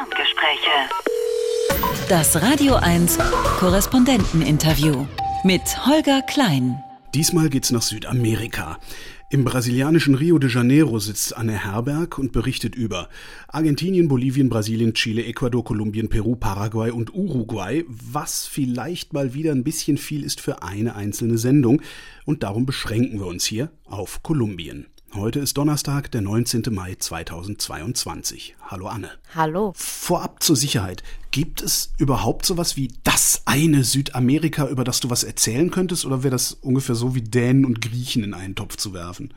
Ferngespräche. Das Radio 1 Korrespondenteninterview mit Holger Klein. Diesmal geht's nach Südamerika. Im brasilianischen Rio de Janeiro sitzt Anne Herberg und berichtet über Argentinien, Bolivien, Brasilien, Chile, Ecuador, Kolumbien, Peru, Paraguay und Uruguay, was vielleicht mal wieder ein bisschen viel ist für eine einzelne Sendung. Und darum beschränken wir uns hier auf Kolumbien. Heute ist Donnerstag, der 19. Mai 2022. Hallo Anne. Hallo. Vorab zur Sicherheit. Gibt es überhaupt sowas wie das eine Südamerika, über das du was erzählen könntest? Oder wäre das ungefähr so wie Dänen und Griechen in einen Topf zu werfen?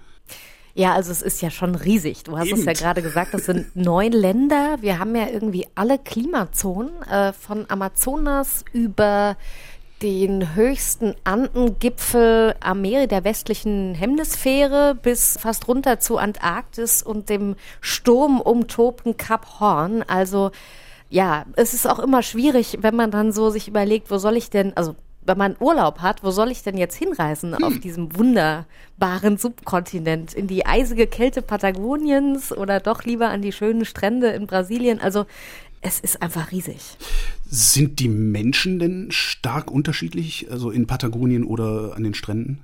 Ja, also es ist ja schon riesig. Du hast Eben. es ja gerade gesagt, das sind neun Länder. Wir haben ja irgendwie alle Klimazonen, äh, von Amazonas über den höchsten Andengipfel Ameri der westlichen Hemisphäre bis fast runter zu Antarktis und dem sturmumtobten Kap Horn. Also ja, es ist auch immer schwierig, wenn man dann so sich überlegt, wo soll ich denn, also wenn man Urlaub hat, wo soll ich denn jetzt hinreisen hm. auf diesem wunderbaren Subkontinent? In die eisige Kälte Patagoniens oder doch lieber an die schönen Strände in Brasilien? Also es ist einfach riesig. Sind die Menschen denn stark unterschiedlich, also in Patagonien oder an den Stränden?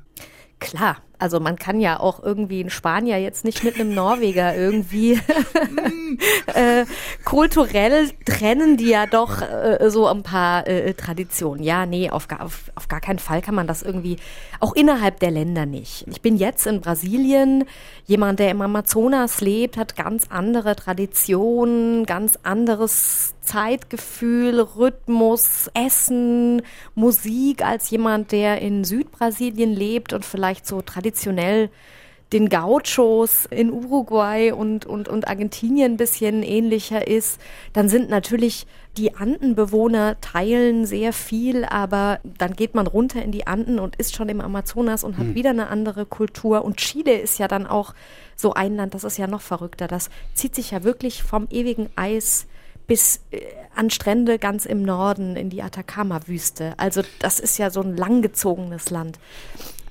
Klar, also man kann ja auch irgendwie einen Spanier jetzt nicht mit einem Norweger irgendwie äh, kulturell trennen die ja doch äh, so ein paar äh, Traditionen. Ja, nee, auf gar, auf, auf gar keinen Fall kann man das irgendwie, auch innerhalb der Länder nicht. Ich bin jetzt in Brasilien, jemand, der im Amazonas lebt, hat ganz andere Traditionen, ganz anderes Zeitgefühl, Rhythmus, Essen, Musik als jemand, der in Südbrasilien lebt und vielleicht so traditionell den Gauchos in Uruguay und, und, und Argentinien ein bisschen ähnlicher ist, dann sind natürlich die Andenbewohner teilen sehr viel, aber dann geht man runter in die Anden und ist schon im Amazonas und hat hm. wieder eine andere Kultur. Und Chile ist ja dann auch so ein Land, das ist ja noch verrückter. Das zieht sich ja wirklich vom ewigen Eis bis äh, an Strände ganz im Norden in die Atacama-Wüste. Also das ist ja so ein langgezogenes Land.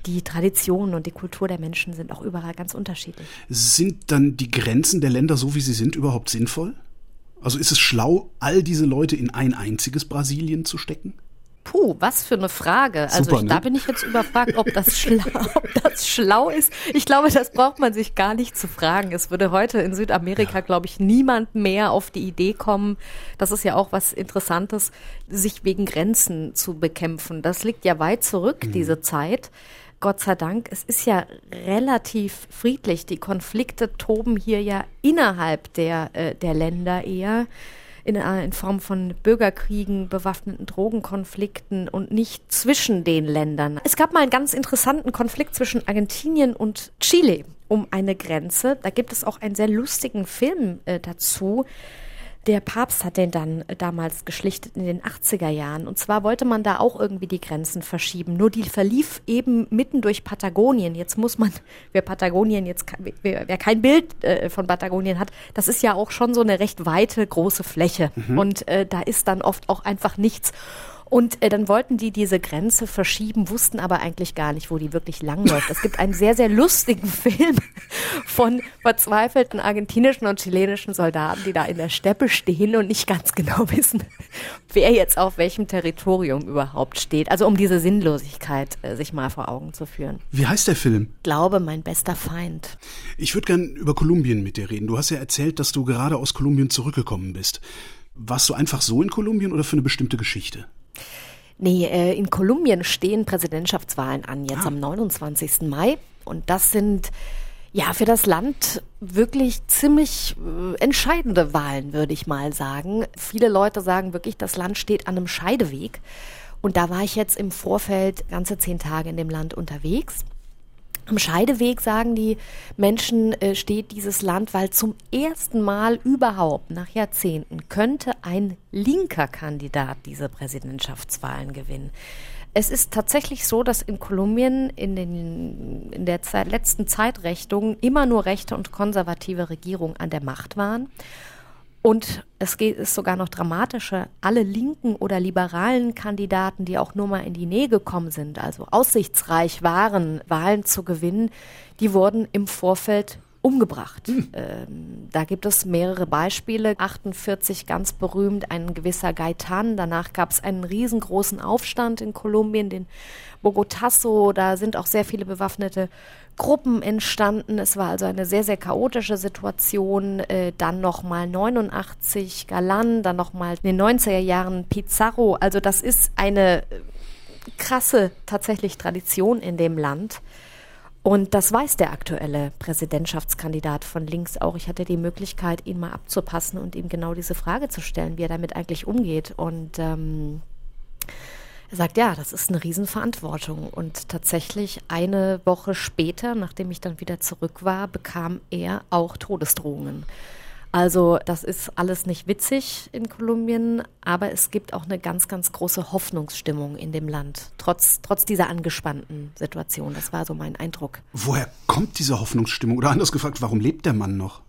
Die Traditionen und die Kultur der Menschen sind auch überall ganz unterschiedlich. Sind dann die Grenzen der Länder so, wie sie sind, überhaupt sinnvoll? Also ist es schlau, all diese Leute in ein einziges Brasilien zu stecken? Puh, was für eine Frage. Also Super, ich, ne? da bin ich jetzt überfragt, ob das, schlau, ob das schlau ist. Ich glaube, das braucht man sich gar nicht zu fragen. Es würde heute in Südamerika, ja. glaube ich, niemand mehr auf die Idee kommen, das ist ja auch was Interessantes, sich wegen Grenzen zu bekämpfen. Das liegt ja weit zurück, mhm. diese Zeit. Gott sei Dank, es ist ja relativ friedlich. Die Konflikte toben hier ja innerhalb der, äh, der Länder eher in, äh, in Form von Bürgerkriegen, bewaffneten Drogenkonflikten und nicht zwischen den Ländern. Es gab mal einen ganz interessanten Konflikt zwischen Argentinien und Chile um eine Grenze. Da gibt es auch einen sehr lustigen Film äh, dazu. Der Papst hat den dann damals geschlichtet in den 80er Jahren. Und zwar wollte man da auch irgendwie die Grenzen verschieben. Nur die verlief eben mitten durch Patagonien. Jetzt muss man, wer Patagonien jetzt, wer, wer kein Bild äh, von Patagonien hat, das ist ja auch schon so eine recht weite, große Fläche. Mhm. Und äh, da ist dann oft auch einfach nichts. Und äh, dann wollten die diese Grenze verschieben, wussten aber eigentlich gar nicht, wo die wirklich langläuft. Es gibt einen sehr, sehr lustigen Film von verzweifelten argentinischen und chilenischen Soldaten, die da in der Steppe stehen und nicht ganz genau wissen, wer jetzt auf welchem Territorium überhaupt steht. Also um diese Sinnlosigkeit äh, sich mal vor Augen zu führen. Wie heißt der Film? Glaube, mein bester Feind. Ich würde gern über Kolumbien mit dir reden. Du hast ja erzählt, dass du gerade aus Kolumbien zurückgekommen bist. Warst du einfach so in Kolumbien oder für eine bestimmte Geschichte? Nee, äh, in Kolumbien stehen Präsidentschaftswahlen an, jetzt ah. am 29. Mai. Und das sind ja für das Land wirklich ziemlich äh, entscheidende Wahlen, würde ich mal sagen. Viele Leute sagen wirklich, das Land steht an einem Scheideweg. Und da war ich jetzt im Vorfeld ganze zehn Tage in dem Land unterwegs. Am Scheideweg, sagen die Menschen, äh, steht dieses Land, weil zum ersten Mal überhaupt nach Jahrzehnten könnte ein linker Kandidat diese Präsidentschaftswahlen gewinnen. Es ist tatsächlich so, dass in Kolumbien in, den, in der Zeit, letzten Zeitrechnung immer nur rechte und konservative Regierungen an der Macht waren. Und es geht, ist sogar noch dramatischer. Alle linken oder liberalen Kandidaten, die auch nur mal in die Nähe gekommen sind, also aussichtsreich waren, Wahlen zu gewinnen, die wurden im Vorfeld umgebracht. Hm. Ähm, da gibt es mehrere Beispiele. 48 ganz berühmt, ein gewisser Gaitan. Danach gab es einen riesengroßen Aufstand in Kolumbien, den Bogotasso. Da sind auch sehr viele bewaffnete Gruppen entstanden. Es war also eine sehr, sehr chaotische Situation. Äh, dann nochmal 89 Galan, dann nochmal in den 90er Jahren Pizarro. Also das ist eine krasse tatsächlich Tradition in dem Land. Und das weiß der aktuelle Präsidentschaftskandidat von links auch. Ich hatte die Möglichkeit, ihn mal abzupassen und ihm genau diese Frage zu stellen, wie er damit eigentlich umgeht. Und ähm, er sagt, ja, das ist eine Riesenverantwortung. Und tatsächlich eine Woche später, nachdem ich dann wieder zurück war, bekam er auch Todesdrohungen. Also das ist alles nicht witzig in Kolumbien, aber es gibt auch eine ganz, ganz große Hoffnungsstimmung in dem Land, trotz, trotz dieser angespannten Situation. Das war so mein Eindruck. Woher kommt diese Hoffnungsstimmung? Oder anders gefragt, warum lebt der Mann noch?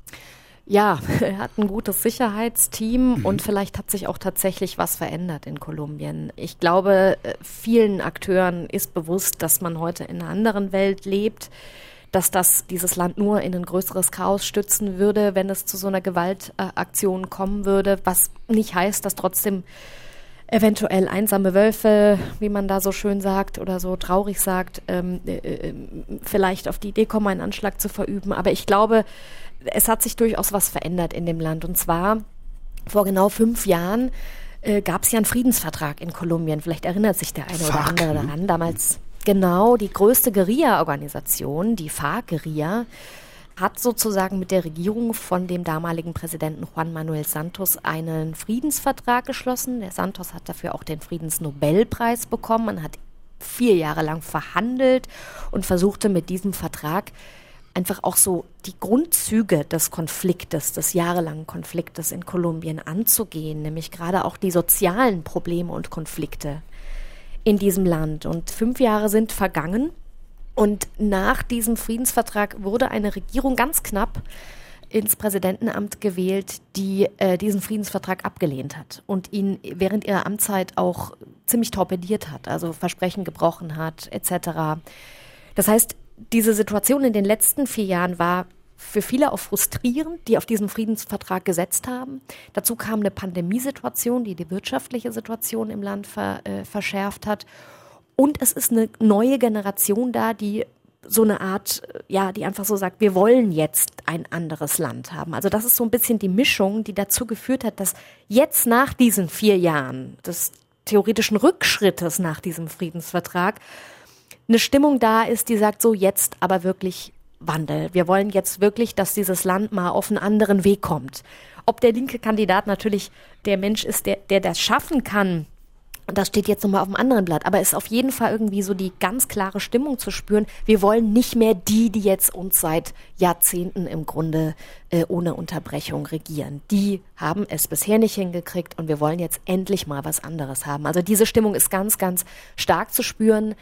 Ja, er hat ein gutes Sicherheitsteam mhm. und vielleicht hat sich auch tatsächlich was verändert in Kolumbien. Ich glaube, äh, vielen Akteuren ist bewusst, dass man heute in einer anderen Welt lebt dass das dieses Land nur in ein größeres Chaos stützen würde, wenn es zu so einer Gewaltaktion kommen würde, was nicht heißt, dass trotzdem eventuell einsame Wölfe, wie man da so schön sagt oder so traurig sagt, ähm, äh, äh, vielleicht auf die Idee kommen, einen Anschlag zu verüben. Aber ich glaube, es hat sich durchaus was verändert in dem Land. Und zwar vor genau fünf Jahren äh, gab es ja einen Friedensvertrag in Kolumbien. Vielleicht erinnert sich der eine Fuck. oder andere daran. Damals Genau, die größte Guerilla-Organisation, die FARC-Guerilla, hat sozusagen mit der Regierung von dem damaligen Präsidenten Juan Manuel Santos einen Friedensvertrag geschlossen. Der Santos hat dafür auch den Friedensnobelpreis bekommen. Man hat vier Jahre lang verhandelt und versuchte mit diesem Vertrag einfach auch so die Grundzüge des Konfliktes, des jahrelangen Konfliktes in Kolumbien anzugehen, nämlich gerade auch die sozialen Probleme und Konflikte in diesem Land. Und fünf Jahre sind vergangen. Und nach diesem Friedensvertrag wurde eine Regierung ganz knapp ins Präsidentenamt gewählt, die äh, diesen Friedensvertrag abgelehnt hat und ihn während ihrer Amtszeit auch ziemlich torpediert hat, also Versprechen gebrochen hat, etc. Das heißt, diese Situation in den letzten vier Jahren war für viele auch frustrierend, die auf diesen Friedensvertrag gesetzt haben. Dazu kam eine Pandemiesituation, die die wirtschaftliche Situation im Land ver, äh, verschärft hat. Und es ist eine neue Generation da, die so eine Art, äh, ja, die einfach so sagt, wir wollen jetzt ein anderes Land haben. Also das ist so ein bisschen die Mischung, die dazu geführt hat, dass jetzt nach diesen vier Jahren des theoretischen Rückschrittes nach diesem Friedensvertrag eine Stimmung da ist, die sagt, so jetzt aber wirklich Wandel. Wir wollen jetzt wirklich, dass dieses Land mal auf einen anderen Weg kommt. Ob der linke Kandidat natürlich der Mensch ist, der, der das schaffen kann, das steht jetzt nochmal auf dem anderen Blatt. Aber es ist auf jeden Fall irgendwie so die ganz klare Stimmung zu spüren. Wir wollen nicht mehr die, die jetzt uns seit Jahrzehnten im Grunde äh, ohne Unterbrechung regieren. Die haben es bisher nicht hingekriegt und wir wollen jetzt endlich mal was anderes haben. Also diese Stimmung ist ganz, ganz stark zu spüren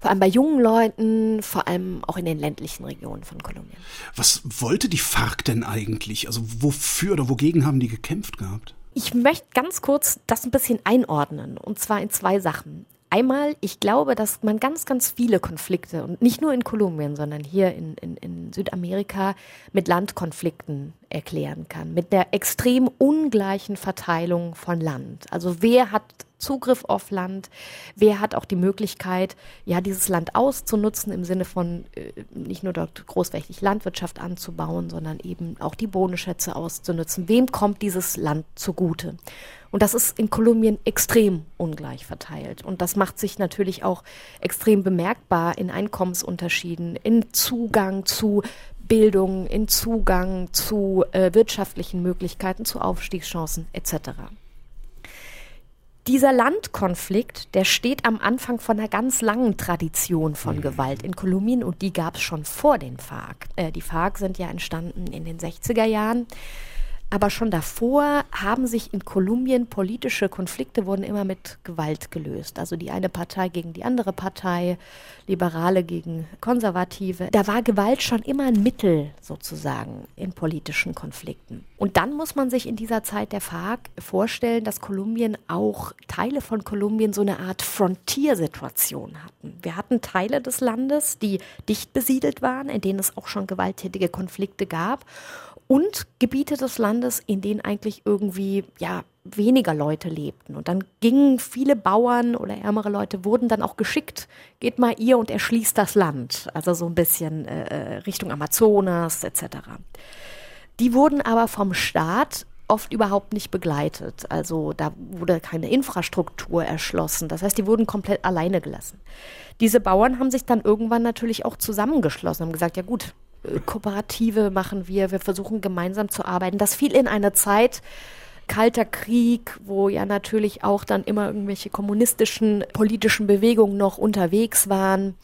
vor allem bei jungen Leuten, vor allem auch in den ländlichen Regionen von Kolumbien. Was wollte die FARC denn eigentlich? Also wofür oder wogegen haben die gekämpft gehabt? Ich möchte ganz kurz das ein bisschen einordnen, und zwar in zwei Sachen. Einmal, ich glaube, dass man ganz, ganz viele Konflikte, und nicht nur in Kolumbien, sondern hier in, in, in Südamerika, mit Landkonflikten erklären kann. Mit der extrem ungleichen Verteilung von Land. Also wer hat Zugriff auf Land, wer hat auch die Möglichkeit, ja, dieses Land auszunutzen im Sinne von äh, nicht nur dort großflächig Landwirtschaft anzubauen, sondern eben auch die Bodenschätze auszunutzen. Wem kommt dieses Land zugute? Und das ist in Kolumbien extrem ungleich verteilt. Und das macht sich natürlich auch extrem bemerkbar in Einkommensunterschieden, in Zugang zu Bildung, in Zugang zu äh, wirtschaftlichen Möglichkeiten, zu Aufstiegschancen etc. Dieser Landkonflikt, der steht am Anfang von einer ganz langen Tradition von mhm. Gewalt in Kolumbien und die gab es schon vor den FARC. Äh, die FARC sind ja entstanden in den 60er Jahren Aber schon davor haben sich in Kolumbien politische Konflikte wurden immer mit Gewalt gelöst. Also die eine Partei gegen die andere Partei, Liberale gegen Konservative. Da war Gewalt schon immer ein Mittel sozusagen in politischen Konflikten. Und dann muss man sich in dieser Zeit der FARC vorstellen, dass Kolumbien auch Teile von Kolumbien so eine Art Frontiersituation hatten. Wir hatten Teile des Landes, die dicht besiedelt waren, in denen es auch schon gewalttätige Konflikte gab und Gebiete des Landes, in denen eigentlich irgendwie ja weniger Leute lebten. Und dann gingen viele Bauern oder ärmere Leute wurden dann auch geschickt, geht mal ihr und erschließt das Land, also so ein bisschen äh, äh Richtung Amazonas etc. Die wurden aber vom Staat oft überhaupt nicht begleitet. Also da wurde keine Infrastruktur erschlossen. Das heißt, die wurden komplett alleine gelassen. Diese Bauern haben sich dann irgendwann natürlich auch zusammengeschlossen, haben gesagt, ja gut, Kooperative machen wir, wir versuchen gemeinsam zu arbeiten. Das fiel in eine Zeit, Kalter Krieg, wo ja natürlich auch dann immer irgendwelche kommunistischen politischen Bewegungen noch unterwegs waren.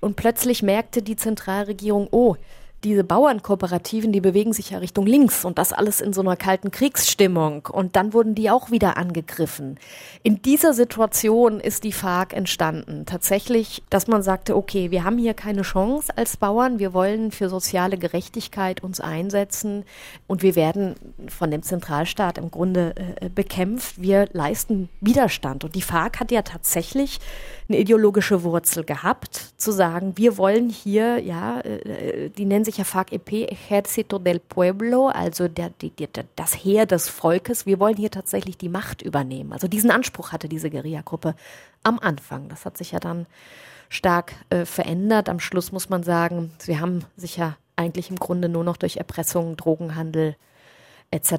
Und plötzlich merkte die Zentralregierung, oh, diese Bauernkooperativen, die bewegen sich ja Richtung links und das alles in so einer kalten Kriegsstimmung. Und dann wurden die auch wieder angegriffen. In dieser Situation ist die FARC entstanden. Tatsächlich, dass man sagte, okay, wir haben hier keine Chance als Bauern, wir wollen für soziale Gerechtigkeit uns einsetzen und wir werden von dem Zentralstaat im Grunde äh, bekämpft. Wir leisten Widerstand. Und die FARC hat ja tatsächlich eine ideologische Wurzel gehabt, zu sagen, wir wollen hier, ja, äh, äh, die nennen sich ja FARC-EP, Ejército del Pueblo, also der, die, die, das Heer des Volkes. Wir wollen hier tatsächlich die Macht übernehmen. Also diesen Anspruch hatte diese Guerilla-Gruppe am Anfang. Das hat sich ja dann stark äh, verändert. Am Schluss muss man sagen, sie haben sich ja eigentlich im Grunde nur noch durch Erpressung, Drogenhandel etc.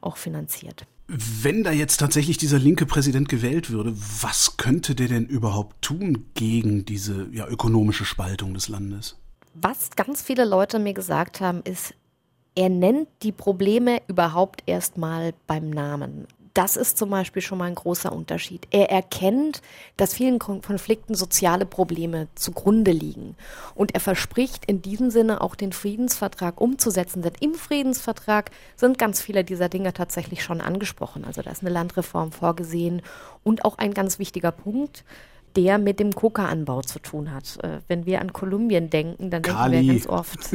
auch finanziert. Wenn da jetzt tatsächlich dieser linke Präsident gewählt würde, was könnte der denn überhaupt tun gegen diese ja, ökonomische Spaltung des Landes? Was ganz viele Leute mir gesagt haben, ist, er nennt die Probleme überhaupt erstmal beim Namen. Das ist zum Beispiel schon mal ein großer Unterschied. Er erkennt, dass vielen Konflikten soziale Probleme zugrunde liegen. Und er verspricht in diesem Sinne auch den Friedensvertrag umzusetzen. Denn im Friedensvertrag sind ganz viele dieser Dinge tatsächlich schon angesprochen. Also da ist eine Landreform vorgesehen. Und auch ein ganz wichtiger Punkt, der mit dem Coca-Anbau zu tun hat. Äh, wenn wir an Kolumbien denken, dann Kali. denken wir ganz oft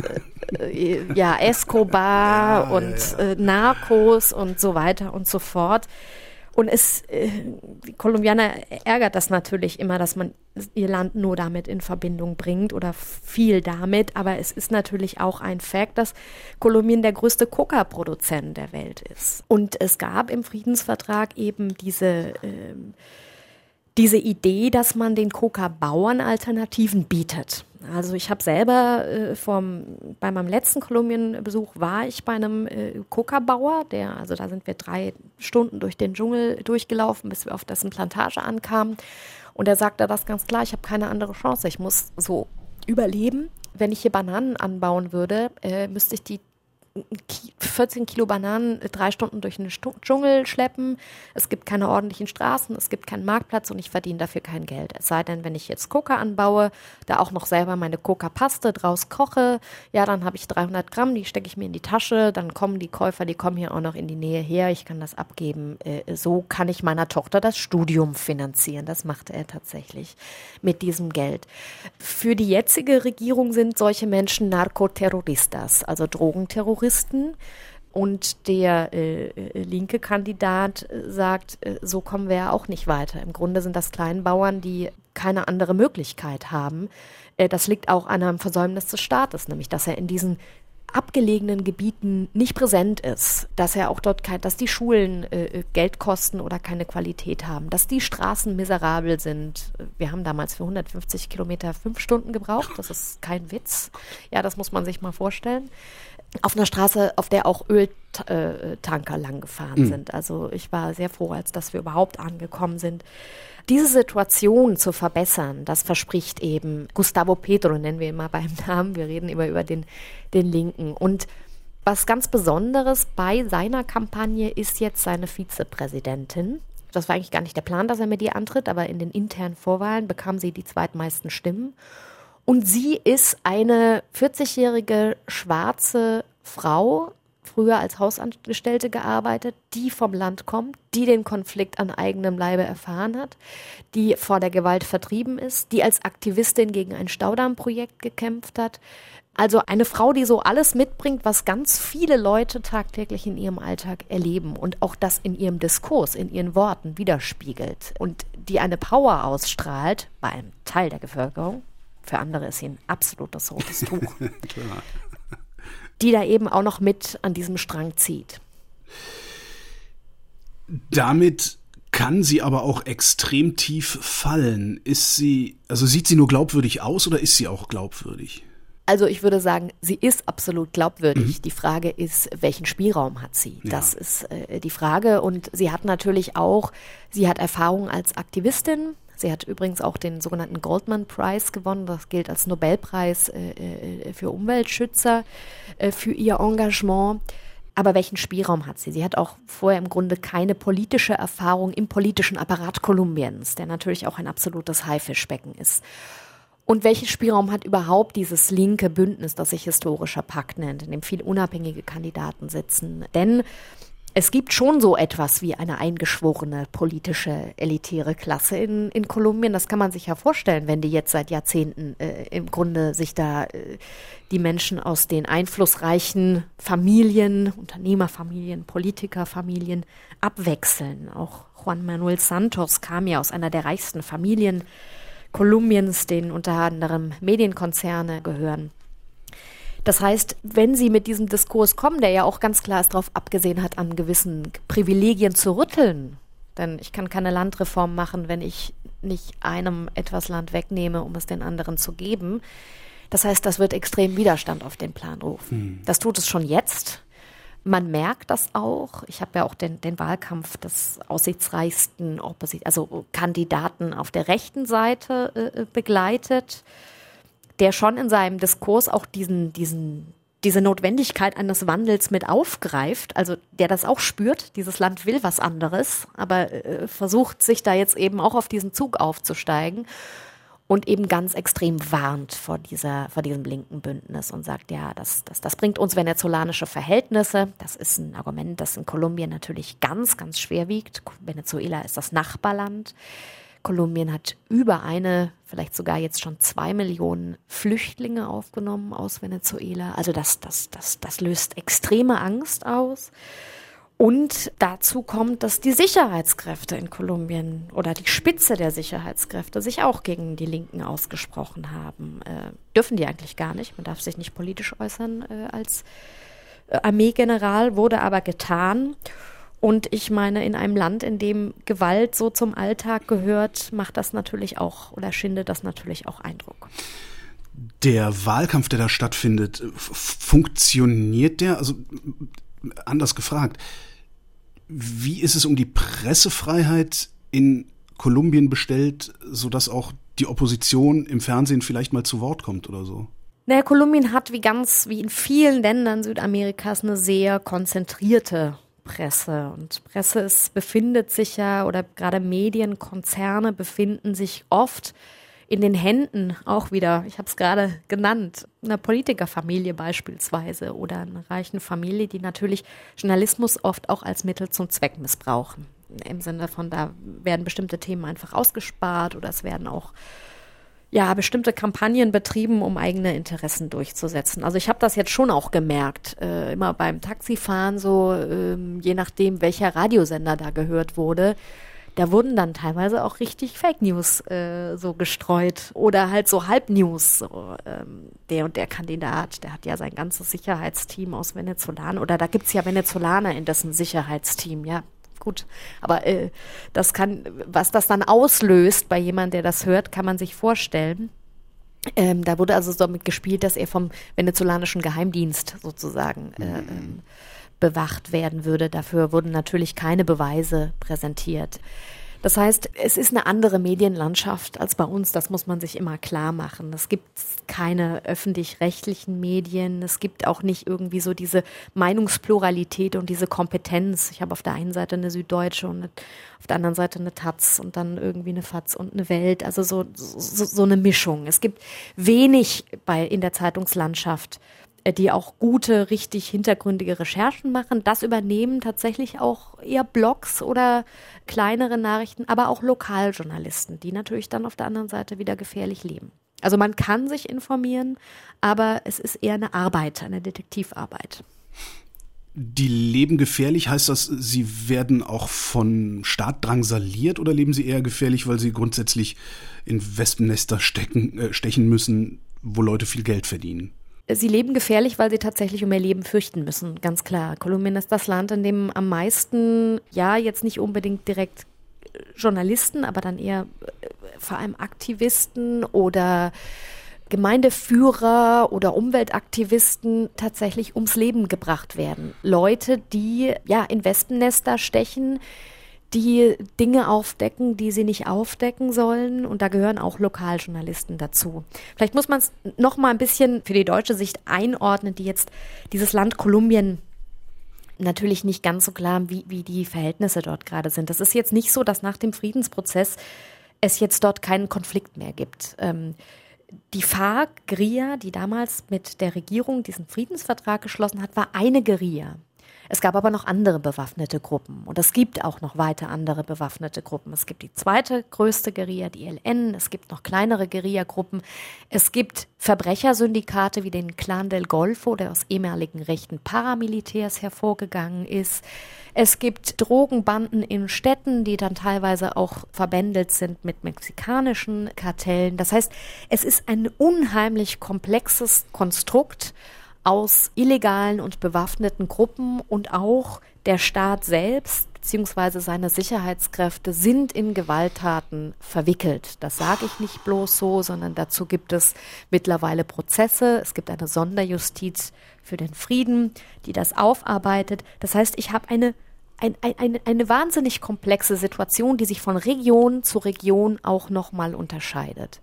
äh, äh, ja Escobar ja, und ja, ja. Äh, Narcos und so weiter und so fort. Und es, äh, die Kolumbianer ärgert das natürlich immer, dass man ihr Land nur damit in Verbindung bringt oder viel damit. Aber es ist natürlich auch ein Fakt, dass Kolumbien der größte Coca-Produzent der Welt ist. Und es gab im Friedensvertrag eben diese äh, diese Idee, dass man den Coca-Bauern Alternativen bietet. Also ich habe selber äh, vom, bei meinem letzten Kolumbienbesuch war ich bei einem äh, Coca-Bauer, der, also da sind wir drei Stunden durch den Dschungel durchgelaufen, bis wir auf dessen Plantage ankamen. Und er sagte das ganz klar, ich habe keine andere Chance, ich muss so überleben. Wenn ich hier Bananen anbauen würde, äh, müsste ich die 14 Kilo Bananen drei Stunden durch den Dschungel schleppen. Es gibt keine ordentlichen Straßen, es gibt keinen Marktplatz und ich verdiene dafür kein Geld. Es sei denn, wenn ich jetzt Coca anbaue, da auch noch selber meine Coca-Paste draus koche, ja, dann habe ich 300 Gramm, die stecke ich mir in die Tasche, dann kommen die Käufer, die kommen hier auch noch in die Nähe her, ich kann das abgeben. Äh, so kann ich meiner Tochter das Studium finanzieren. Das macht er tatsächlich mit diesem Geld. Für die jetzige Regierung sind solche Menschen Narcoterroristas, also Drogenterroristen. Juristen. Und der äh, äh, linke Kandidat äh, sagt, äh, so kommen wir ja auch nicht weiter. Im Grunde sind das Kleinbauern, die keine andere Möglichkeit haben. Das liegt auch an einem Versäumnis des Staates, nämlich dass er in diesen abgelegenen Gebieten nicht präsent ist, dass er auch dort kein, dass die Schulen äh, Geld kosten oder keine Qualität haben, dass die Straßen miserabel sind. Wir haben damals für 150 Kilometer fünf Stunden gebraucht. Das ist kein Witz. Ja, das muss man sich mal vorstellen auf einer Straße, auf der auch Öltanker lang gefahren mhm. sind. Also ich war sehr froh, als dass wir überhaupt angekommen sind. Diese Situation zu verbessern, das verspricht eben Gustavo Petro, nennen wir ihn mal beim Namen. Wir reden immer über den, den Linken. Und was ganz Besonderes bei seiner Kampagne ist jetzt seine Vizepräsidentin. Das war eigentlich gar nicht der Plan, dass er mit ihr antritt, aber in den internen Vorwahlen bekam sie die zweitmeisten Stimmen. Und sie ist eine 40-jährige schwarze Frau, früher als Hausangestellte gearbeitet, die vom Land kommt, die den Konflikt an eigenem Leibe erfahren hat, die vor der Gewalt vertrieben ist, die als Aktivistin gegen ein Staudammprojekt gekämpft hat. Also eine Frau, die so alles mitbringt, was ganz viele Leute tagtäglich in ihrem Alltag erleben und auch das in ihrem Diskurs, in ihren Worten widerspiegelt und die eine Power ausstrahlt bei einem Teil der Bevölkerung. Für andere ist sie ein absolutes rotes Tuch. die da eben auch noch mit an diesem Strang zieht. Damit kann sie aber auch extrem tief fallen. Ist sie, also sieht sie nur glaubwürdig aus oder ist sie auch glaubwürdig? Also ich würde sagen, sie ist absolut glaubwürdig. Mhm. Die Frage ist, welchen Spielraum hat sie? Ja. Das ist äh, die Frage. Und sie hat natürlich auch, sie hat Erfahrung als Aktivistin. Sie hat übrigens auch den sogenannten Goldman Prize gewonnen. Das gilt als Nobelpreis äh, äh, für Umweltschützer, äh, für ihr Engagement. Aber welchen Spielraum hat sie? Sie hat auch vorher im Grunde keine politische Erfahrung im politischen Apparat Kolumbiens, der natürlich auch ein absolutes Haifischbecken ist. Und welchen Spielraum hat überhaupt dieses linke Bündnis, das sich historischer Pakt nennt, in dem viel unabhängige Kandidaten sitzen? Denn es gibt schon so etwas wie eine eingeschworene politische elitäre Klasse in, in Kolumbien. Das kann man sich ja vorstellen, wenn die jetzt seit Jahrzehnten äh, im Grunde sich da äh, die Menschen aus den einflussreichen Familien, Unternehmerfamilien, Politikerfamilien abwechseln. Auch Juan Manuel Santos kam ja aus einer der reichsten Familien Kolumbiens, denen unter anderem Medienkonzerne gehören. Das heißt, wenn Sie mit diesem Diskurs kommen, der ja auch ganz klar darauf abgesehen hat, an gewissen Privilegien zu rütteln, denn ich kann keine Landreform machen, wenn ich nicht einem etwas Land wegnehme, um es den anderen zu geben. Das heißt, das wird extrem Widerstand auf den Plan rufen. Hm. Das tut es schon jetzt. Man merkt das auch. Ich habe ja auch den, den Wahlkampf des aussichtsreichsten Opposit also Kandidaten auf der rechten Seite äh, äh begleitet der schon in seinem Diskurs auch diesen, diesen, diese Notwendigkeit eines Wandels mit aufgreift, also der das auch spürt, dieses Land will was anderes, aber äh, versucht sich da jetzt eben auch auf diesen Zug aufzusteigen und eben ganz extrem warnt vor dieser, vor diesem linken Bündnis und sagt, ja, das, das, das bringt uns venezolanische Verhältnisse. Das ist ein Argument, das in Kolumbien natürlich ganz, ganz schwer wiegt. Venezuela ist das Nachbarland. Kolumbien hat über eine, vielleicht sogar jetzt schon zwei Millionen Flüchtlinge aufgenommen aus Venezuela. Also das, das, das, das löst extreme Angst aus. Und dazu kommt, dass die Sicherheitskräfte in Kolumbien oder die Spitze der Sicherheitskräfte sich auch gegen die Linken ausgesprochen haben. Äh, dürfen die eigentlich gar nicht. Man darf sich nicht politisch äußern äh, als äh, Armeegeneral, wurde aber getan. Und ich meine, in einem Land, in dem Gewalt so zum Alltag gehört, macht das natürlich auch oder schindet das natürlich auch Eindruck. Der Wahlkampf, der da stattfindet, funktioniert der? Also anders gefragt, wie ist es um die Pressefreiheit in Kolumbien bestellt, sodass auch die Opposition im Fernsehen vielleicht mal zu Wort kommt oder so? Naja, Kolumbien hat wie ganz, wie in vielen Ländern Südamerikas eine sehr konzentrierte Presse. Und Presse ist, befindet sich ja, oder gerade Medienkonzerne befinden sich oft in den Händen auch wieder, ich habe es gerade genannt, einer Politikerfamilie beispielsweise oder einer reichen Familie, die natürlich Journalismus oft auch als Mittel zum Zweck missbrauchen. Im Sinne von, da werden bestimmte Themen einfach ausgespart oder es werden auch ja, bestimmte Kampagnen betrieben, um eigene Interessen durchzusetzen. Also ich habe das jetzt schon auch gemerkt, äh, immer beim Taxifahren so, ähm, je nachdem, welcher Radiosender da gehört wurde, da wurden dann teilweise auch richtig Fake News äh, so gestreut oder halt so Halbnews. So, ähm, der und der Kandidat, der hat ja sein ganzes Sicherheitsteam aus Venezolan oder da gibt's ja Venezolaner in dessen Sicherheitsteam, ja gut. Aber äh, das kann, was das dann auslöst bei jemandem, der das hört, kann man sich vorstellen. Ähm, da wurde also damit gespielt, dass er vom venezolanischen Geheimdienst sozusagen äh, mhm. ähm, bewacht werden würde. Dafür wurden natürlich keine Beweise präsentiert. Das heißt, es ist eine andere Medienlandschaft als bei uns, das muss man sich immer klar machen. Es gibt keine öffentlich-rechtlichen Medien, es gibt auch nicht irgendwie so diese Meinungspluralität und diese Kompetenz. Ich habe auf der einen Seite eine Süddeutsche und auf der anderen Seite eine Taz und dann irgendwie eine Fatz und eine Welt, also so, so, so eine Mischung. Es gibt wenig bei, in der Zeitungslandschaft die auch gute, richtig hintergründige Recherchen machen. Das übernehmen tatsächlich auch eher Blogs oder kleinere Nachrichten, aber auch Lokaljournalisten, die natürlich dann auf der anderen Seite wieder gefährlich leben. Also man kann sich informieren, aber es ist eher eine Arbeit, eine Detektivarbeit. Die leben gefährlich, heißt das, sie werden auch von Staat drangsaliert oder leben sie eher gefährlich, weil sie grundsätzlich in Wespennester stecken, äh, stechen müssen, wo Leute viel Geld verdienen? Sie leben gefährlich, weil sie tatsächlich um ihr Leben fürchten müssen, ganz klar. Kolumbien ist das Land, in dem am meisten, ja, jetzt nicht unbedingt direkt äh, Journalisten, aber dann eher äh, vor allem Aktivisten oder Gemeindeführer oder Umweltaktivisten tatsächlich ums Leben gebracht werden. Leute, die ja in Wespennester stechen, die Dinge aufdecken, die sie nicht aufdecken sollen. Und da gehören auch Lokaljournalisten dazu. Vielleicht muss man es noch mal ein bisschen für die deutsche Sicht einordnen, die jetzt dieses Land Kolumbien natürlich nicht ganz so klar, wie, wie die Verhältnisse dort gerade sind. Das ist jetzt nicht so, dass nach dem Friedensprozess es jetzt dort keinen Konflikt mehr gibt. Ähm, die FARC, Guerilla, die damals mit der Regierung diesen Friedensvertrag geschlossen hat, war eine Guerilla. Es gab aber noch andere bewaffnete Gruppen und es gibt auch noch weiter andere bewaffnete Gruppen. Es gibt die zweite größte Guerilla, die LN, es gibt noch kleinere Guerilla-Gruppen, es gibt Verbrechersyndikate wie den Clan del Golfo, der aus ehemaligen rechten Paramilitärs hervorgegangen ist. Es gibt Drogenbanden in Städten, die dann teilweise auch verbändelt sind mit mexikanischen Kartellen. Das heißt, es ist ein unheimlich komplexes Konstrukt aus illegalen und bewaffneten Gruppen und auch der Staat selbst bzw. seine Sicherheitskräfte sind in Gewalttaten verwickelt. Das sage ich nicht bloß so, sondern dazu gibt es mittlerweile Prozesse. Es gibt eine Sonderjustiz für den Frieden, die das aufarbeitet. Das heißt, ich habe eine ein, ein, eine wahnsinnig komplexe Situation, die sich von Region zu Region auch nochmal unterscheidet.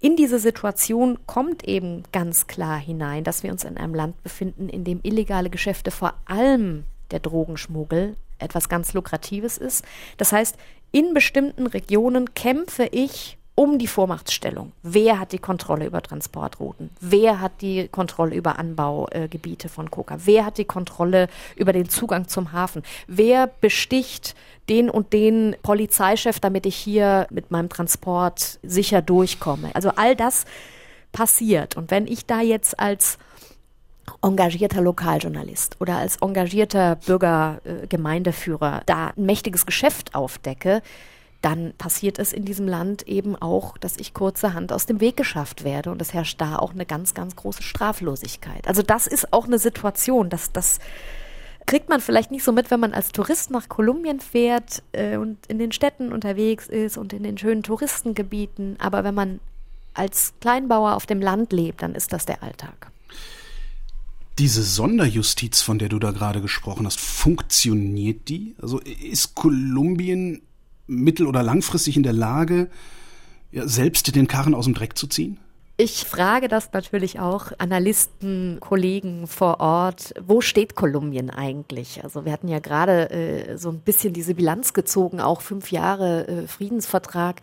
In diese Situation kommt eben ganz klar hinein, dass wir uns in einem Land befinden, in dem illegale Geschäfte vor allem der Drogenschmuggel etwas ganz Lukratives ist. Das heißt, in bestimmten Regionen kämpfe ich um die Vormachtstellung. Wer hat die Kontrolle über Transportrouten? Wer hat die Kontrolle über Anbaugebiete äh, von Coca? Wer hat die Kontrolle über den Zugang zum Hafen? Wer besticht den und den Polizeichef, damit ich hier mit meinem Transport sicher durchkomme? Also all das passiert. Und wenn ich da jetzt als engagierter Lokaljournalist oder als engagierter Bürgergemeindeführer äh, da ein mächtiges Geschäft aufdecke, dann passiert es in diesem Land eben auch, dass ich kurzerhand aus dem Weg geschafft werde und es herrscht da auch eine ganz, ganz große Straflosigkeit. Also das ist auch eine Situation, dass das kriegt man vielleicht nicht so mit, wenn man als Tourist nach Kolumbien fährt äh, und in den Städten unterwegs ist und in den schönen Touristengebieten. Aber wenn man als Kleinbauer auf dem Land lebt, dann ist das der Alltag. Diese Sonderjustiz, von der du da gerade gesprochen hast, funktioniert die? Also ist Kolumbien mittel- oder langfristig in der Lage, ja, selbst den Karren aus dem Dreck zu ziehen? Ich frage das natürlich auch Analysten, Kollegen vor Ort. Wo steht Kolumbien eigentlich? Also wir hatten ja gerade äh, so ein bisschen diese Bilanz gezogen, auch fünf Jahre äh, Friedensvertrag.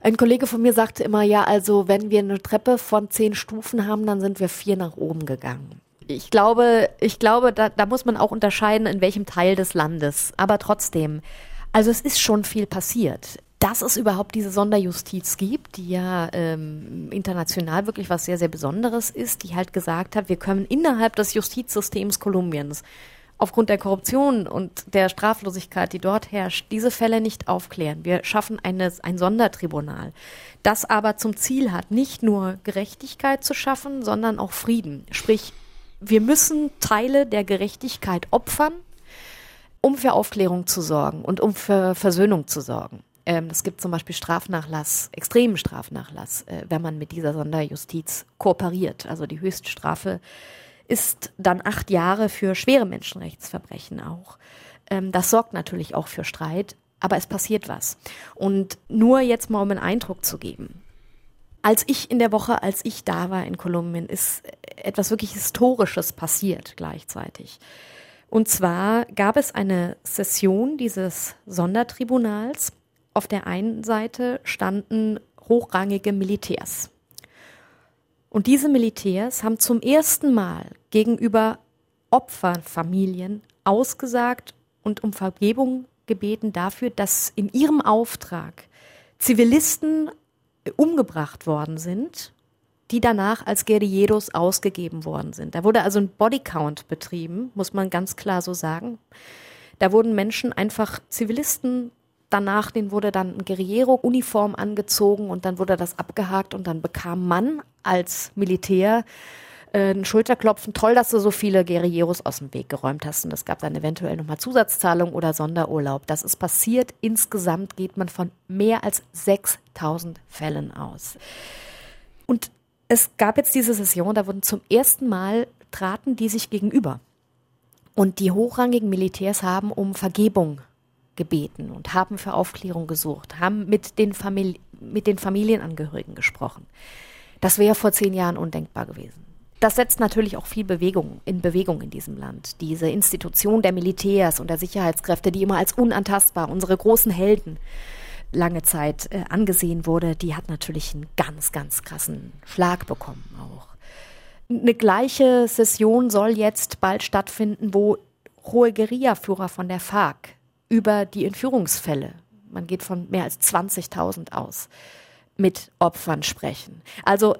Ein Kollege von mir sagte immer, ja, also wenn wir eine Treppe von zehn Stufen haben, dann sind wir vier nach oben gegangen. Ich glaube, ich glaube, da, da muss man auch unterscheiden, in welchem Teil des Landes. Aber trotzdem, also es ist schon viel passiert. Dass es überhaupt diese Sonderjustiz gibt, die ja ähm, international wirklich was sehr, sehr Besonderes ist, die halt gesagt hat, wir können innerhalb des Justizsystems Kolumbiens aufgrund der Korruption und der Straflosigkeit, die dort herrscht, diese Fälle nicht aufklären. Wir schaffen eine, ein Sondertribunal, das aber zum Ziel hat, nicht nur Gerechtigkeit zu schaffen, sondern auch Frieden. Sprich, wir müssen Teile der Gerechtigkeit opfern, um für Aufklärung zu sorgen und um für Versöhnung zu sorgen. Ähm, es gibt zum Beispiel Strafnachlass, extremen Strafnachlass, äh, wenn man mit dieser Sonderjustiz kooperiert. Also die Höchststrafe ist dann acht Jahre für schwere Menschenrechtsverbrechen auch. Ähm, das sorgt natürlich auch für Streit, aber es passiert was. Und nur jetzt mal um einen Eindruck zu geben. Als ich in der Woche, als ich da war in Kolumbien, ist etwas wirklich Historisches passiert gleichzeitig. Und zwar gab es eine Session dieses Sondertribunals. Auf der einen Seite standen hochrangige Militärs. Und diese Militärs haben zum ersten Mal gegenüber Opferfamilien ausgesagt und um Vergebung gebeten dafür, dass in ihrem Auftrag Zivilisten umgebracht worden sind, die danach als Guerilleros ausgegeben worden sind. Da wurde also ein Bodycount betrieben, muss man ganz klar so sagen. Da wurden Menschen einfach Zivilisten danach, denen wurde dann ein Guerillero-Uniform angezogen und dann wurde das abgehakt und dann bekam man als Militär äh, ein Schulterklopfen. Toll, dass du so viele Guerilleros aus dem Weg geräumt hast. Und es gab dann eventuell nochmal Zusatzzahlung oder Sonderurlaub. Das ist passiert. Insgesamt geht man von mehr als 6000 Fällen aus. Und es gab jetzt diese Session, da wurden zum ersten Mal traten die sich gegenüber. Und die hochrangigen Militärs haben um Vergebung gebeten und haben für Aufklärung gesucht, haben mit den, Famili mit den Familienangehörigen gesprochen. Das wäre vor zehn Jahren undenkbar gewesen. Das setzt natürlich auch viel Bewegung in Bewegung in diesem Land. Diese Institution der Militärs und der Sicherheitskräfte, die immer als unantastbar, unsere großen Helden lange Zeit äh, angesehen wurde, die hat natürlich einen ganz, ganz krassen Schlag bekommen auch. Eine gleiche Session soll jetzt bald stattfinden, wo hohe Guerillaführer von der FARC über die Entführungsfälle, man geht von mehr als 20.000 aus, mit Opfern sprechen. Also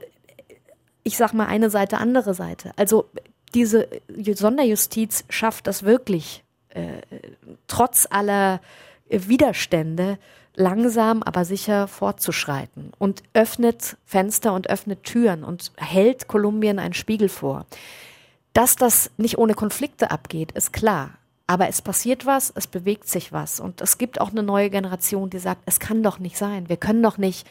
ich sag mal eine Seite, andere Seite. Also diese Sonderjustiz schafft das wirklich äh, trotz aller Widerstände langsam, aber sicher fortzuschreiten und öffnet Fenster und öffnet Türen und hält Kolumbien einen Spiegel vor. Dass das nicht ohne Konflikte abgeht, ist klar. Aber es passiert was, es bewegt sich was. Und es gibt auch eine neue Generation, die sagt, es kann doch nicht sein. Wir können doch nicht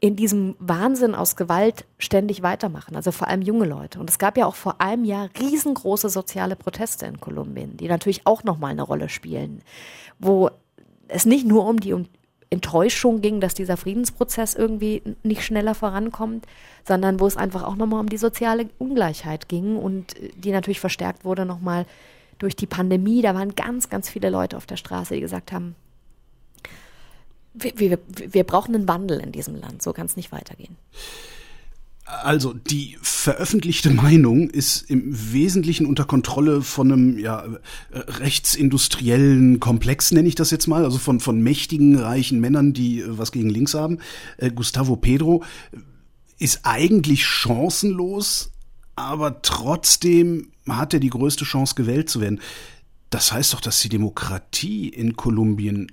in diesem Wahnsinn aus Gewalt ständig weitermachen, also vor allem junge Leute. Und es gab ja auch vor einem Jahr riesengroße soziale Proteste in Kolumbien, die natürlich auch nochmal eine Rolle spielen, wo es nicht nur um die Enttäuschung ging, dass dieser Friedensprozess irgendwie nicht schneller vorankommt, sondern wo es einfach auch nochmal um die soziale Ungleichheit ging und die natürlich verstärkt wurde nochmal durch die Pandemie. Da waren ganz, ganz viele Leute auf der Straße, die gesagt haben, wir, wir, wir brauchen einen Wandel in diesem Land. So kann es nicht weitergehen. Also die veröffentlichte Meinung ist im Wesentlichen unter Kontrolle von einem ja, rechtsindustriellen Komplex, nenne ich das jetzt mal, also von, von mächtigen, reichen Männern, die äh, was gegen links haben. Äh, Gustavo Pedro ist eigentlich chancenlos, aber trotzdem hat er die größte Chance, gewählt zu werden. Das heißt doch, dass die Demokratie in Kolumbien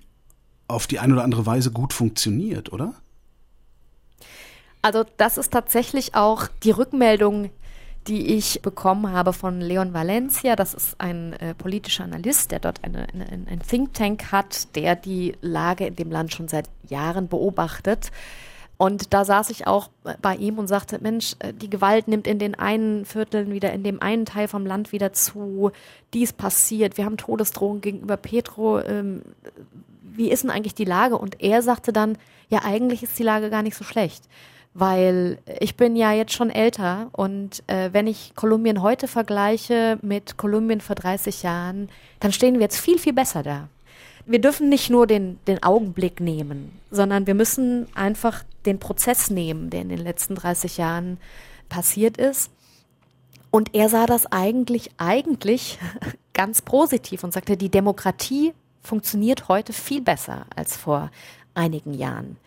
auf die eine oder andere Weise gut funktioniert, oder? Also das ist tatsächlich auch die Rückmeldung, die ich bekommen habe von Leon Valencia. Das ist ein äh, politischer Analyst, der dort eine, eine, ein Think Tank hat, der die Lage in dem Land schon seit Jahren beobachtet. Und da saß ich auch bei ihm und sagte, Mensch, äh, die Gewalt nimmt in den einen Vierteln wieder, in dem einen Teil vom Land wieder zu. Dies passiert. Wir haben Todesdrohungen gegenüber Petro. Ähm, wie ist denn eigentlich die Lage? Und er sagte dann, ja, eigentlich ist die Lage gar nicht so schlecht weil ich bin ja jetzt schon älter und äh, wenn ich Kolumbien heute vergleiche mit Kolumbien vor 30 Jahren, dann stehen wir jetzt viel, viel besser da. Wir dürfen nicht nur den, den Augenblick nehmen, sondern wir müssen einfach den Prozess nehmen, der in den letzten 30 Jahren passiert ist. Und er sah das eigentlich, eigentlich ganz positiv und sagte, die Demokratie funktioniert heute viel besser als vor einigen Jahren.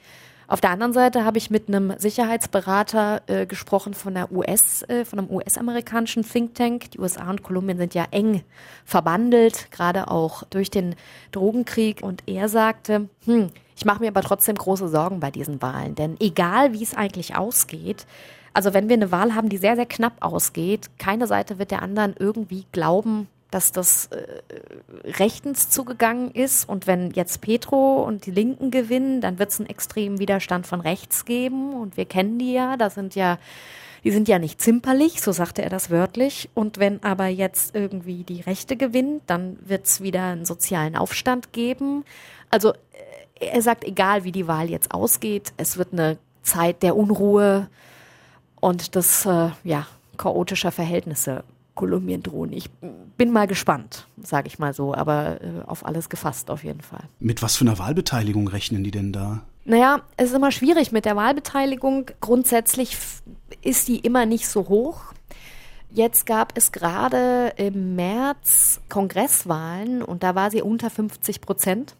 Auf der anderen Seite habe ich mit einem Sicherheitsberater äh, gesprochen von der US, äh, von einem US-amerikanischen Think Tank. Die USA und Kolumbien sind ja eng verbandelt, gerade auch durch den Drogenkrieg. Und er sagte, hm, ich mache mir aber trotzdem große Sorgen bei diesen Wahlen, denn egal wie es eigentlich ausgeht, also wenn wir eine Wahl haben, die sehr, sehr knapp ausgeht, keine Seite wird der anderen irgendwie glauben, dass das äh, rechtens zugegangen ist. Und wenn jetzt Petro und die Linken gewinnen, dann wird es einen extremen Widerstand von rechts geben. Und wir kennen die ja, da sind ja, die sind ja nicht zimperlich, so sagte er das wörtlich. Und wenn aber jetzt irgendwie die Rechte gewinnt, dann wird es wieder einen sozialen Aufstand geben. Also äh, er sagt, egal wie die Wahl jetzt ausgeht, es wird eine Zeit der Unruhe und des äh, ja, chaotischer Verhältnisse Kolumbien drohen. Ich bin mal gespannt, sage ich mal so, aber äh, auf alles gefasst auf jeden Fall. Mit was für einer Wahlbeteiligung rechnen die denn da? Naja, es ist immer schwierig mit der Wahlbeteiligung. Grundsätzlich ist die immer nicht so hoch. Jetzt gab es gerade im März Kongresswahlen und da war sie unter 50 Prozent.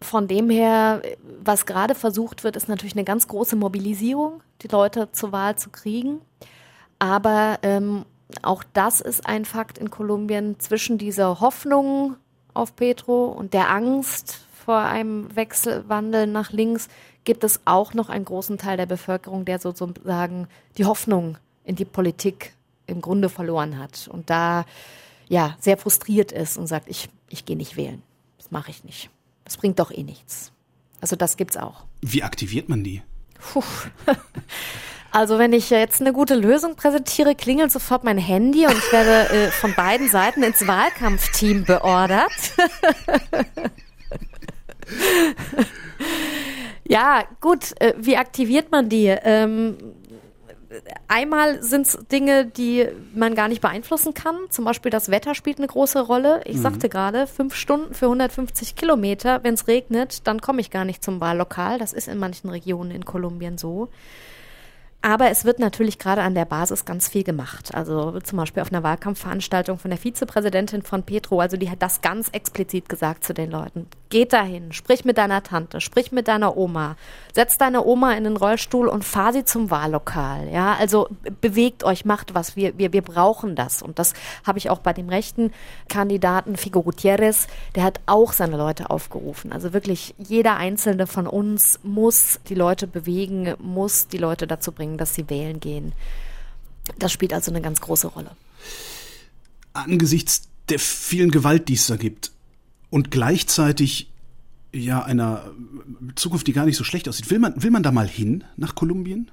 Von dem her, was gerade versucht wird, ist natürlich eine ganz große Mobilisierung, die Leute zur Wahl zu kriegen. Aber ähm, auch das ist ein Fakt in Kolumbien zwischen dieser Hoffnung auf Petro und der Angst vor einem Wechselwandel nach links gibt es auch noch einen großen Teil der Bevölkerung, der sozusagen die Hoffnung in die Politik im Grunde verloren hat und da ja sehr frustriert ist und sagt, ich, ich gehe nicht wählen. Das mache ich nicht. Das bringt doch eh nichts. Also das gibt's auch. Wie aktiviert man die? Puh. Also wenn ich jetzt eine gute Lösung präsentiere, klingelt sofort mein Handy und ich werde äh, von beiden Seiten ins Wahlkampfteam beordert. ja, gut, äh, wie aktiviert man die? Ähm, einmal sind es Dinge, die man gar nicht beeinflussen kann. Zum Beispiel das Wetter spielt eine große Rolle. Ich mhm. sagte gerade, fünf Stunden für 150 Kilometer. Wenn es regnet, dann komme ich gar nicht zum Wahllokal. Das ist in manchen Regionen in Kolumbien so. Aber es wird natürlich gerade an der Basis ganz viel gemacht. Also zum Beispiel auf einer Wahlkampfveranstaltung von der Vizepräsidentin von Petro, also die hat das ganz explizit gesagt zu den Leuten. Geht dahin, sprich mit deiner Tante, sprich mit deiner Oma, setz deine Oma in den Rollstuhl und fahr sie zum Wahllokal. Ja, also bewegt euch, macht was. Wir, wir, wir brauchen das. Und das habe ich auch bei dem rechten Kandidaten Figo Gutierrez, der hat auch seine Leute aufgerufen. Also wirklich jeder einzelne von uns muss die Leute bewegen, muss die Leute dazu bringen, dass sie wählen gehen. Das spielt also eine ganz große Rolle. Angesichts der vielen Gewalt, die es da gibt und gleichzeitig ja einer Zukunft, die gar nicht so schlecht aussieht, will man, will man da mal hin nach Kolumbien?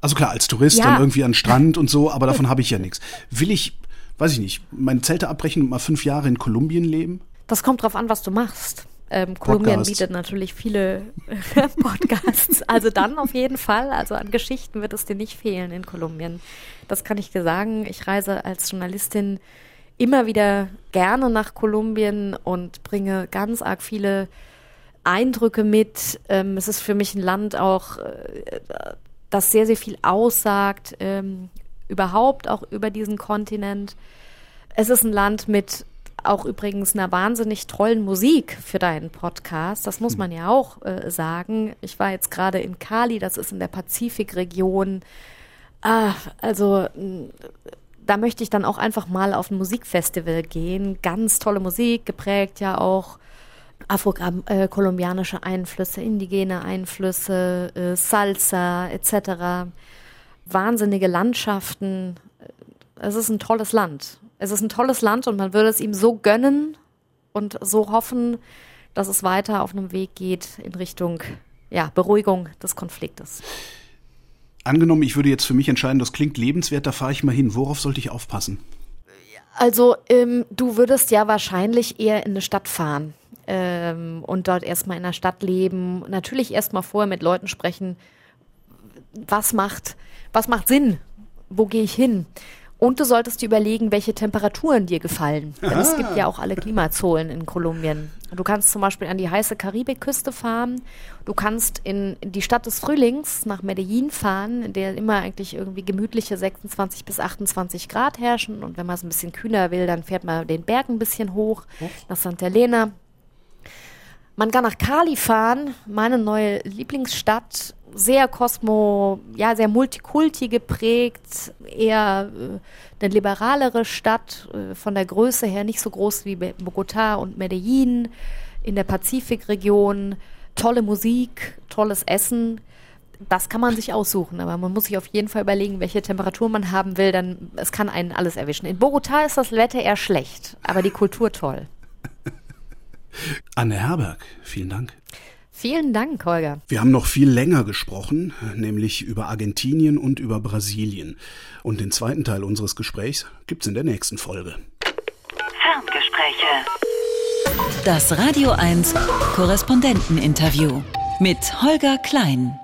Also klar, als Tourist ja. und irgendwie an den Strand und so, aber davon habe ich ja nichts. Will ich, weiß ich nicht, meine Zelte abbrechen und mal fünf Jahre in Kolumbien leben? Das kommt drauf an, was du machst. Ähm, Kolumbien bietet natürlich viele Podcasts. Also dann auf jeden Fall. Also an Geschichten wird es dir nicht fehlen in Kolumbien. Das kann ich dir sagen. Ich reise als Journalistin immer wieder gerne nach Kolumbien und bringe ganz arg viele Eindrücke mit. Ähm, es ist für mich ein Land auch, äh, das sehr, sehr viel aussagt, ähm, überhaupt auch über diesen Kontinent. Es ist ein Land mit auch übrigens einer wahnsinnig tollen Musik für deinen Podcast. Das muss hm. man ja auch äh, sagen. Ich war jetzt gerade in Cali, das ist in der Pazifikregion. Ah, also da möchte ich dann auch einfach mal auf ein Musikfestival gehen. Ganz tolle Musik, geprägt ja auch afro-kolumbianische äh, Einflüsse, indigene Einflüsse, äh, Salsa etc. Wahnsinnige Landschaften. Es ist ein tolles Land. Es ist ein tolles Land und man würde es ihm so gönnen und so hoffen, dass es weiter auf einem Weg geht in Richtung ja, Beruhigung des Konfliktes. Angenommen, ich würde jetzt für mich entscheiden, das klingt lebenswert, da fahre ich mal hin. Worauf sollte ich aufpassen? Also, ähm, du würdest ja wahrscheinlich eher in eine Stadt fahren ähm, und dort erstmal in der Stadt leben. Natürlich erstmal vorher mit Leuten sprechen, was macht, was macht Sinn? Wo gehe ich hin? Und du solltest dir überlegen, welche Temperaturen dir gefallen. Denn es gibt ja auch alle Klimazonen in Kolumbien. Du kannst zum Beispiel an die heiße Karibikküste fahren. Du kannst in die Stadt des Frühlings nach Medellin fahren, in der immer eigentlich irgendwie gemütliche 26 bis 28 Grad herrschen. Und wenn man es ein bisschen kühler will, dann fährt man den Berg ein bisschen hoch nach Santa Elena. Man kann nach Cali fahren, meine neue Lieblingsstadt, sehr Kosmo, ja, sehr Multikulti geprägt, eher äh, eine liberalere Stadt, äh, von der Größe her nicht so groß wie Bogotá und Medellin, in der Pazifikregion, tolle Musik, tolles Essen. Das kann man sich aussuchen, aber man muss sich auf jeden Fall überlegen, welche Temperatur man haben will, dann es kann einen alles erwischen. In Bogotá ist das Wetter eher schlecht, aber die Kultur toll. Anne Herberg, vielen Dank. Vielen Dank, Holger. Wir haben noch viel länger gesprochen, nämlich über Argentinien und über Brasilien. Und den zweiten Teil unseres Gesprächs gibt's in der nächsten Folge. Ferngespräche. Das Radio 1 Korrespondenteninterview mit Holger Klein.